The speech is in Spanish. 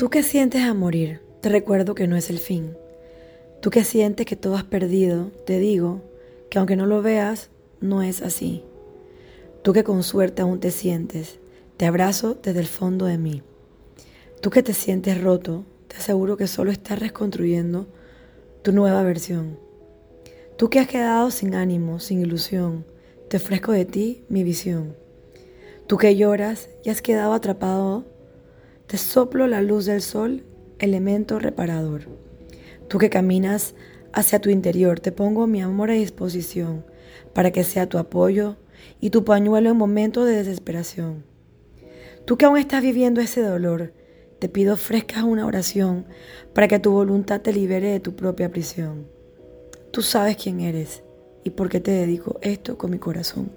Tú que sientes a morir, te recuerdo que no es el fin. Tú que sientes que todo has perdido, te digo que aunque no lo veas, no es así. Tú que con suerte aún te sientes, te abrazo desde el fondo de mí. Tú que te sientes roto, te aseguro que solo estás reconstruyendo tu nueva versión. Tú que has quedado sin ánimo, sin ilusión, te ofrezco de ti mi visión. Tú que lloras y has quedado atrapado te soplo la luz del sol, elemento reparador. Tú que caminas hacia tu interior, te pongo mi amor a disposición para que sea tu apoyo y tu pañuelo en momentos de desesperación. Tú que aún estás viviendo ese dolor, te pido ofrezcas una oración para que tu voluntad te libere de tu propia prisión. Tú sabes quién eres y por qué te dedico esto con mi corazón.